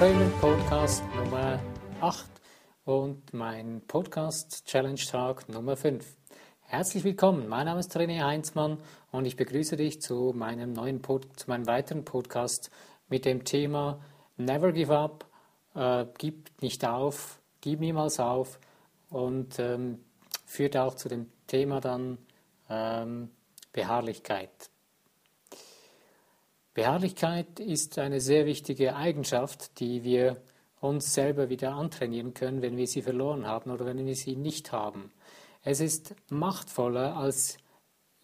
Training Podcast Nummer 8 und mein Podcast Challenge Tag Nummer 5. Herzlich willkommen, mein Name ist René Heinzmann und ich begrüße dich zu meinem neuen Pod zu meinem weiteren Podcast mit dem Thema Never Give Up, äh, gib nicht auf, gib niemals auf und ähm, führt auch zu dem Thema dann ähm, Beharrlichkeit. Beharrlichkeit ist eine sehr wichtige Eigenschaft, die wir uns selber wieder antrainieren können, wenn wir sie verloren haben oder wenn wir sie nicht haben. Es ist machtvoller als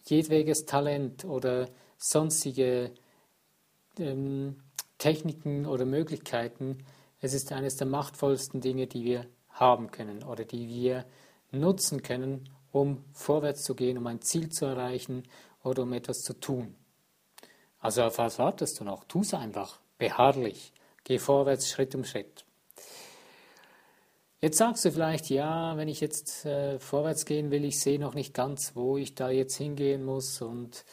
jedwedes Talent oder sonstige ähm, Techniken oder Möglichkeiten. Es ist eines der machtvollsten Dinge, die wir haben können oder die wir nutzen können, um vorwärts zu gehen, um ein Ziel zu erreichen oder um etwas zu tun. Also auf was wartest du noch? Tu es einfach, beharrlich, geh vorwärts Schritt um Schritt. Jetzt sagst du vielleicht, ja, wenn ich jetzt äh, vorwärts gehen will, ich sehe noch nicht ganz, wo ich da jetzt hingehen muss und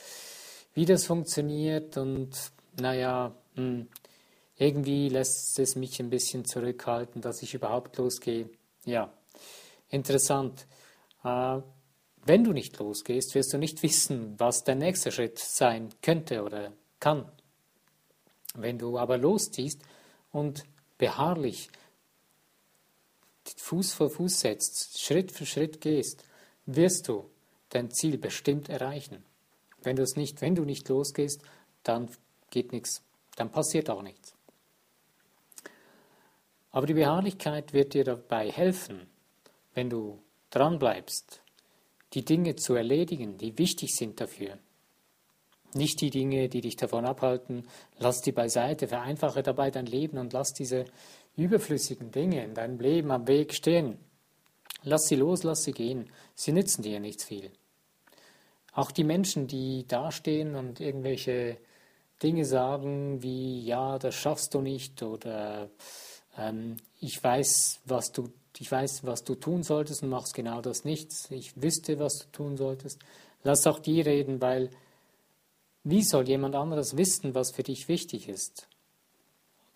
wie das funktioniert und naja, hm, irgendwie lässt es mich ein bisschen zurückhalten, dass ich überhaupt losgehe. Ja, interessant. Äh, wenn du nicht losgehst, wirst du nicht wissen, was der nächste Schritt sein könnte oder kann. Wenn du aber losziehst und beharrlich Fuß vor Fuß setzt, Schritt für Schritt gehst, wirst du dein Ziel bestimmt erreichen. Wenn du es nicht, wenn du nicht losgehst, dann geht nichts, dann passiert auch nichts. Aber die Beharrlichkeit wird dir dabei helfen, wenn du dranbleibst, die Dinge zu erledigen, die wichtig sind dafür. Nicht die Dinge, die dich davon abhalten, lass die beiseite, vereinfache dabei dein Leben und lass diese überflüssigen Dinge in deinem Leben am Weg stehen. Lass sie los, lass sie gehen. Sie nützen dir nichts viel. Auch die Menschen, die dastehen und irgendwelche Dinge sagen wie, ja, das schaffst du nicht oder ähm, ich weiß, was du, ich weiß, was du tun solltest und machst genau das nicht. Ich wüsste, was du tun solltest. Lass auch die reden, weil wie soll jemand anderes wissen, was für dich wichtig ist?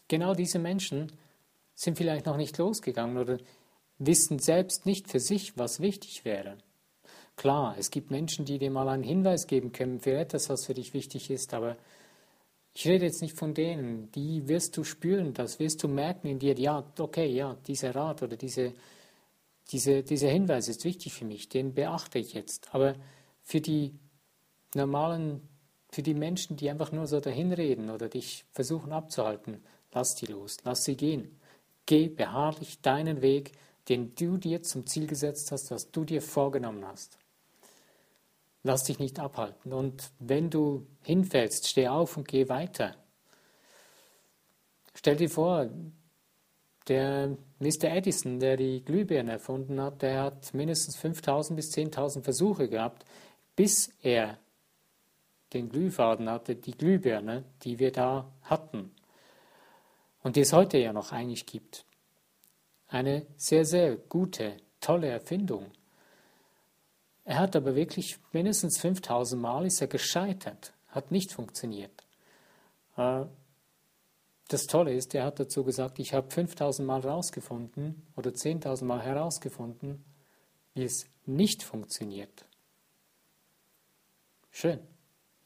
Genau diese Menschen sind vielleicht noch nicht losgegangen oder wissen selbst nicht für sich, was wichtig wäre. Klar, es gibt Menschen, die dir mal einen Hinweis geben können für etwas, was für dich wichtig ist, aber ich rede jetzt nicht von denen, die wirst du spüren, das wirst du merken in dir, ja, okay, ja, dieser Rat oder diese, diese, dieser Hinweis ist wichtig für mich, den beachte ich jetzt. Aber für die normalen, für die Menschen, die einfach nur so dahinreden oder dich versuchen abzuhalten, lass die los, lass sie gehen. Geh beharrlich deinen Weg, den du dir zum Ziel gesetzt hast, was du dir vorgenommen hast. Lass dich nicht abhalten. Und wenn du hinfällst, steh auf und geh weiter. Stell dir vor, der Mr. Edison, der die Glühbirne erfunden hat, der hat mindestens 5000 bis 10.000 Versuche gehabt, bis er den Glühfaden hatte, die Glühbirne, die wir da hatten und die es heute ja noch eigentlich gibt. Eine sehr, sehr gute, tolle Erfindung. Er hat aber wirklich mindestens 5000 Mal ist er gescheitert, hat nicht funktioniert. Äh, das Tolle ist, er hat dazu gesagt, ich habe 5000 Mal herausgefunden oder 10.000 Mal herausgefunden, wie es nicht funktioniert. Schön.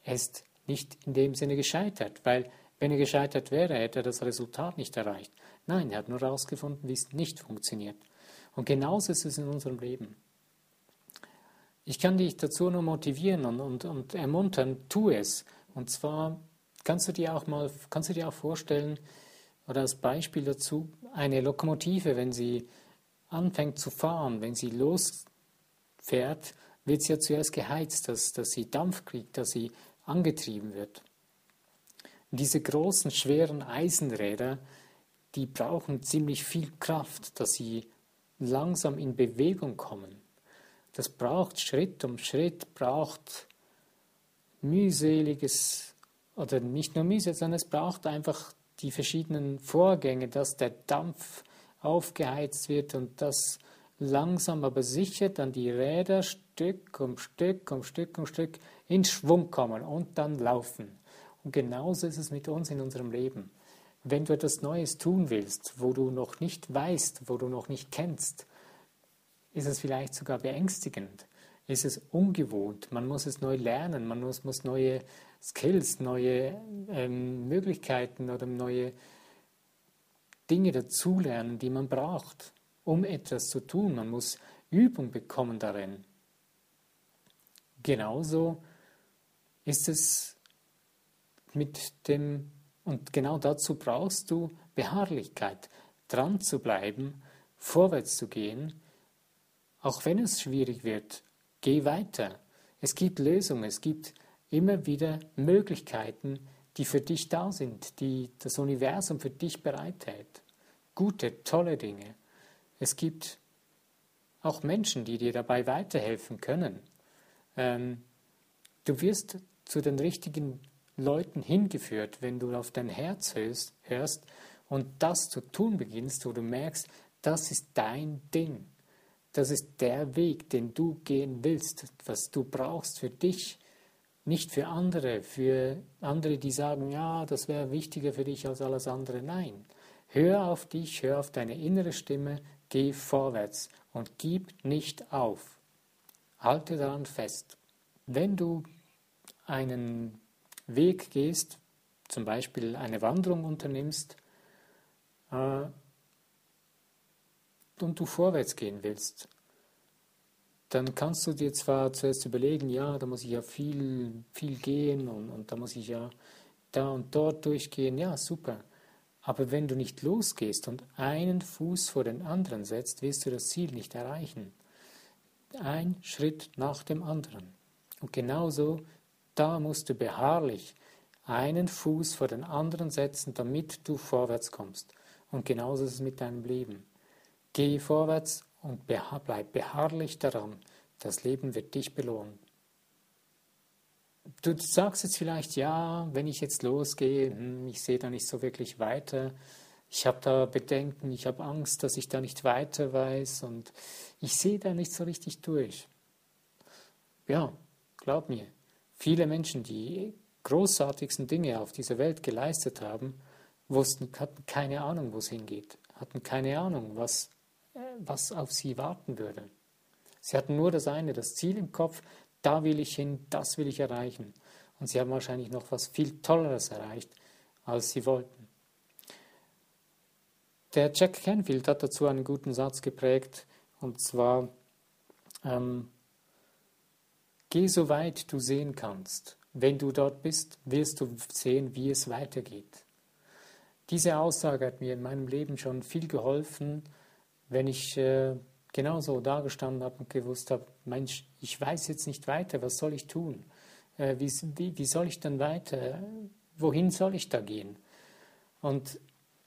Er ist nicht in dem Sinne gescheitert, weil wenn er gescheitert wäre, hätte er das Resultat nicht erreicht. Nein, er hat nur herausgefunden, wie es nicht funktioniert. Und genauso ist es in unserem Leben. Ich kann dich dazu nur motivieren und, und, und ermuntern, tu es. Und zwar kannst du dir auch mal, kannst du dir auch vorstellen, oder als Beispiel dazu, eine Lokomotive, wenn sie anfängt zu fahren, wenn sie losfährt, wird sie ja zuerst geheizt, dass, dass sie Dampf kriegt, dass sie angetrieben wird. Diese großen, schweren Eisenräder, die brauchen ziemlich viel Kraft, dass sie langsam in Bewegung kommen. Das braucht Schritt um Schritt, braucht mühseliges, oder nicht nur mühselig, sondern es braucht einfach die verschiedenen Vorgänge, dass der Dampf aufgeheizt wird und dass langsam aber sicher dann die Räder Stück um Stück um Stück um Stück in Schwung kommen und dann laufen. Und genauso ist es mit uns in unserem Leben. Wenn du etwas Neues tun willst, wo du noch nicht weißt, wo du noch nicht kennst, ist es vielleicht sogar beängstigend, ist es ungewohnt, man muss es neu lernen, man muss, muss neue Skills, neue ähm, Möglichkeiten oder neue Dinge dazulernen, die man braucht, um etwas zu tun. Man muss Übung bekommen darin. Genauso ist es mit dem, und genau dazu brauchst du Beharrlichkeit, dran zu bleiben, vorwärts zu gehen, auch wenn es schwierig wird, geh weiter. Es gibt Lösungen, es gibt immer wieder Möglichkeiten, die für dich da sind, die das Universum für dich bereithält. Gute, tolle Dinge. Es gibt auch Menschen, die dir dabei weiterhelfen können. Ähm, du wirst zu den richtigen Leuten hingeführt, wenn du auf dein Herz hörst, hörst und das zu tun beginnst, wo du merkst, das ist dein Ding. Das ist der Weg, den du gehen willst, was du brauchst für dich, nicht für andere, für andere, die sagen, ja, das wäre wichtiger für dich als alles andere. Nein, hör auf dich, hör auf deine innere Stimme, geh vorwärts und gib nicht auf. Halte daran fest. Wenn du einen Weg gehst, zum Beispiel eine Wanderung unternimmst, äh, und du vorwärts gehen willst, dann kannst du dir zwar zuerst überlegen, ja, da muss ich ja viel, viel gehen und, und da muss ich ja da und dort durchgehen, ja, super. Aber wenn du nicht losgehst und einen Fuß vor den anderen setzt, wirst du das Ziel nicht erreichen. Ein Schritt nach dem anderen. Und genauso, da musst du beharrlich einen Fuß vor den anderen setzen, damit du vorwärts kommst. Und genauso ist es mit deinem Leben. Geh vorwärts und bleib beharrlich daran. Das Leben wird dich belohnen. Du sagst jetzt vielleicht, ja, wenn ich jetzt losgehe, hm, ich sehe da nicht so wirklich weiter. Ich habe da Bedenken, ich habe Angst, dass ich da nicht weiter weiß und ich sehe da nicht so richtig durch. Ja, glaub mir, viele Menschen, die großartigsten Dinge auf dieser Welt geleistet haben, wussten, hatten keine Ahnung, wo es hingeht, hatten keine Ahnung, was was auf sie warten würde. Sie hatten nur das eine, das Ziel im Kopf, da will ich hin, das will ich erreichen. Und sie haben wahrscheinlich noch was viel Tolleres erreicht, als sie wollten. Der Jack Canfield hat dazu einen guten Satz geprägt, und zwar, ähm, geh so weit du sehen kannst. Wenn du dort bist, wirst du sehen, wie es weitergeht. Diese Aussage hat mir in meinem Leben schon viel geholfen, wenn ich äh, genauso dagestanden habe und gewusst habe, Mensch, ich weiß jetzt nicht weiter, was soll ich tun? Äh, wie, wie, wie soll ich dann weiter? Wohin soll ich da gehen? Und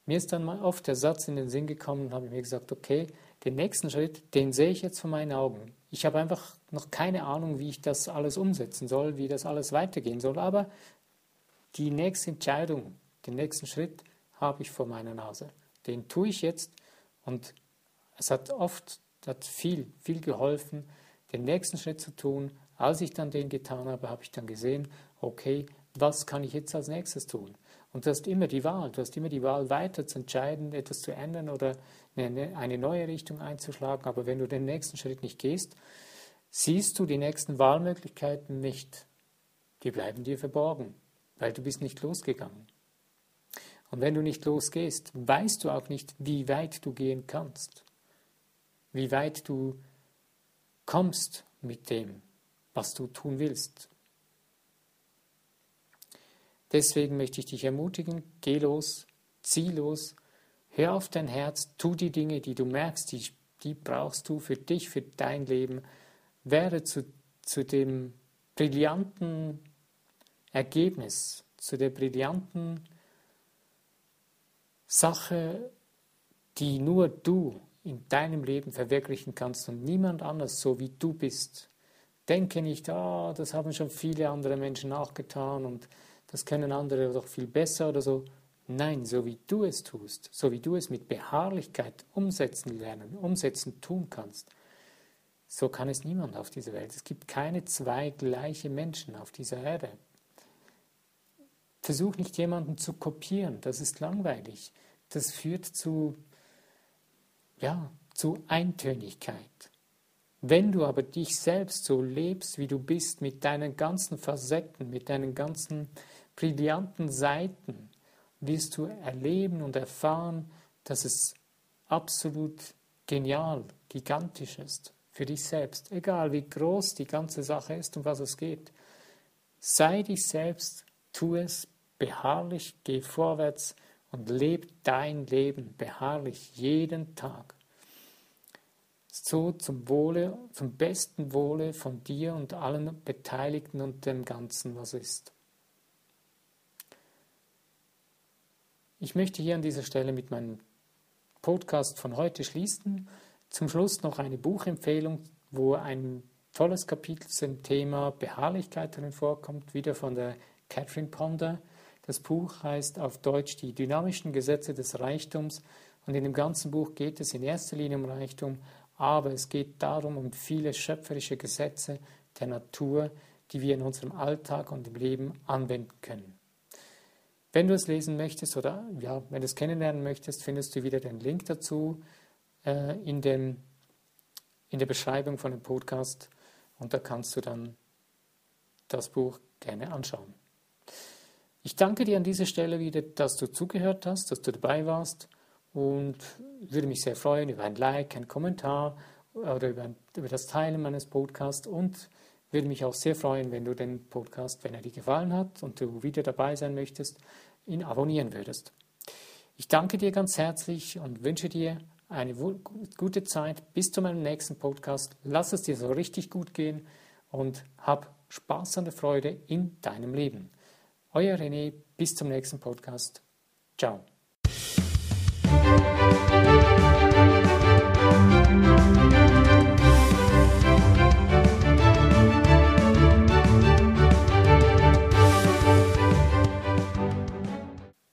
mir ist dann mal oft der Satz in den Sinn gekommen und habe mir gesagt, okay, den nächsten Schritt, den sehe ich jetzt vor meinen Augen. Ich habe einfach noch keine Ahnung, wie ich das alles umsetzen soll, wie das alles weitergehen soll, aber die nächste Entscheidung, den nächsten Schritt habe ich vor meiner Nase. Den tue ich jetzt und es hat oft, hat viel, viel geholfen, den nächsten Schritt zu tun. Als ich dann den getan habe, habe ich dann gesehen, okay, was kann ich jetzt als nächstes tun? Und du hast immer die Wahl, du hast immer die Wahl, weiter zu entscheiden, etwas zu ändern oder eine, neue Richtung einzuschlagen. Aber wenn du den nächsten Schritt nicht gehst, siehst du die nächsten Wahlmöglichkeiten nicht. Die bleiben dir verborgen, weil du bist nicht losgegangen. Und wenn du nicht losgehst, weißt du auch nicht, wie weit du gehen kannst wie weit du kommst mit dem, was du tun willst. Deswegen möchte ich dich ermutigen, geh los, zieh los, hör auf dein Herz, tu die Dinge, die du merkst, die, die brauchst du für dich, für dein Leben. Werde zu, zu dem brillanten Ergebnis, zu der brillanten Sache, die nur du in deinem Leben verwirklichen kannst und niemand anders, so wie du bist. Denke nicht, ah, das haben schon viele andere Menschen nachgetan und das können andere doch viel besser oder so. Nein, so wie du es tust, so wie du es mit Beharrlichkeit umsetzen lernen, umsetzen tun kannst, so kann es niemand auf dieser Welt. Es gibt keine zwei gleiche Menschen auf dieser Erde. Versuch nicht jemanden zu kopieren, das ist langweilig. Das führt zu, ja, zu Eintönigkeit. Wenn du aber dich selbst so lebst, wie du bist, mit deinen ganzen Facetten, mit deinen ganzen brillanten Seiten, wirst du erleben und erfahren, dass es absolut genial, gigantisch ist für dich selbst, egal wie groß die ganze Sache ist, um was es geht. Sei dich selbst, tu es beharrlich, geh vorwärts und lebe dein Leben beharrlich jeden Tag. So zum Wohle, zum besten Wohle von dir und allen Beteiligten und dem Ganzen, was ist. Ich möchte hier an dieser Stelle mit meinem Podcast von heute schließen. Zum Schluss noch eine Buchempfehlung, wo ein tolles Kapitel zum Thema Beharrlichkeit darin vorkommt, wieder von der Catherine Ponder. Das Buch heißt auf Deutsch Die dynamischen Gesetze des Reichtums und in dem ganzen Buch geht es in erster Linie um Reichtum, aber es geht darum um viele schöpferische Gesetze der Natur, die wir in unserem Alltag und im Leben anwenden können. Wenn du es lesen möchtest oder ja, wenn du es kennenlernen möchtest, findest du wieder den Link dazu äh, in, dem, in der Beschreibung von dem Podcast und da kannst du dann das Buch gerne anschauen. Ich danke dir an dieser Stelle wieder, dass du zugehört hast, dass du dabei warst und würde mich sehr freuen über ein Like, einen Kommentar oder über, über das Teilen meines Podcasts und würde mich auch sehr freuen, wenn du den Podcast, wenn er dir gefallen hat und du wieder dabei sein möchtest, ihn abonnieren würdest. Ich danke dir ganz herzlich und wünsche dir eine gute Zeit. Bis zu meinem nächsten Podcast. Lass es dir so richtig gut gehen und hab Spaß und Freude in deinem Leben. Euer René, bis zum nächsten Podcast. Ciao.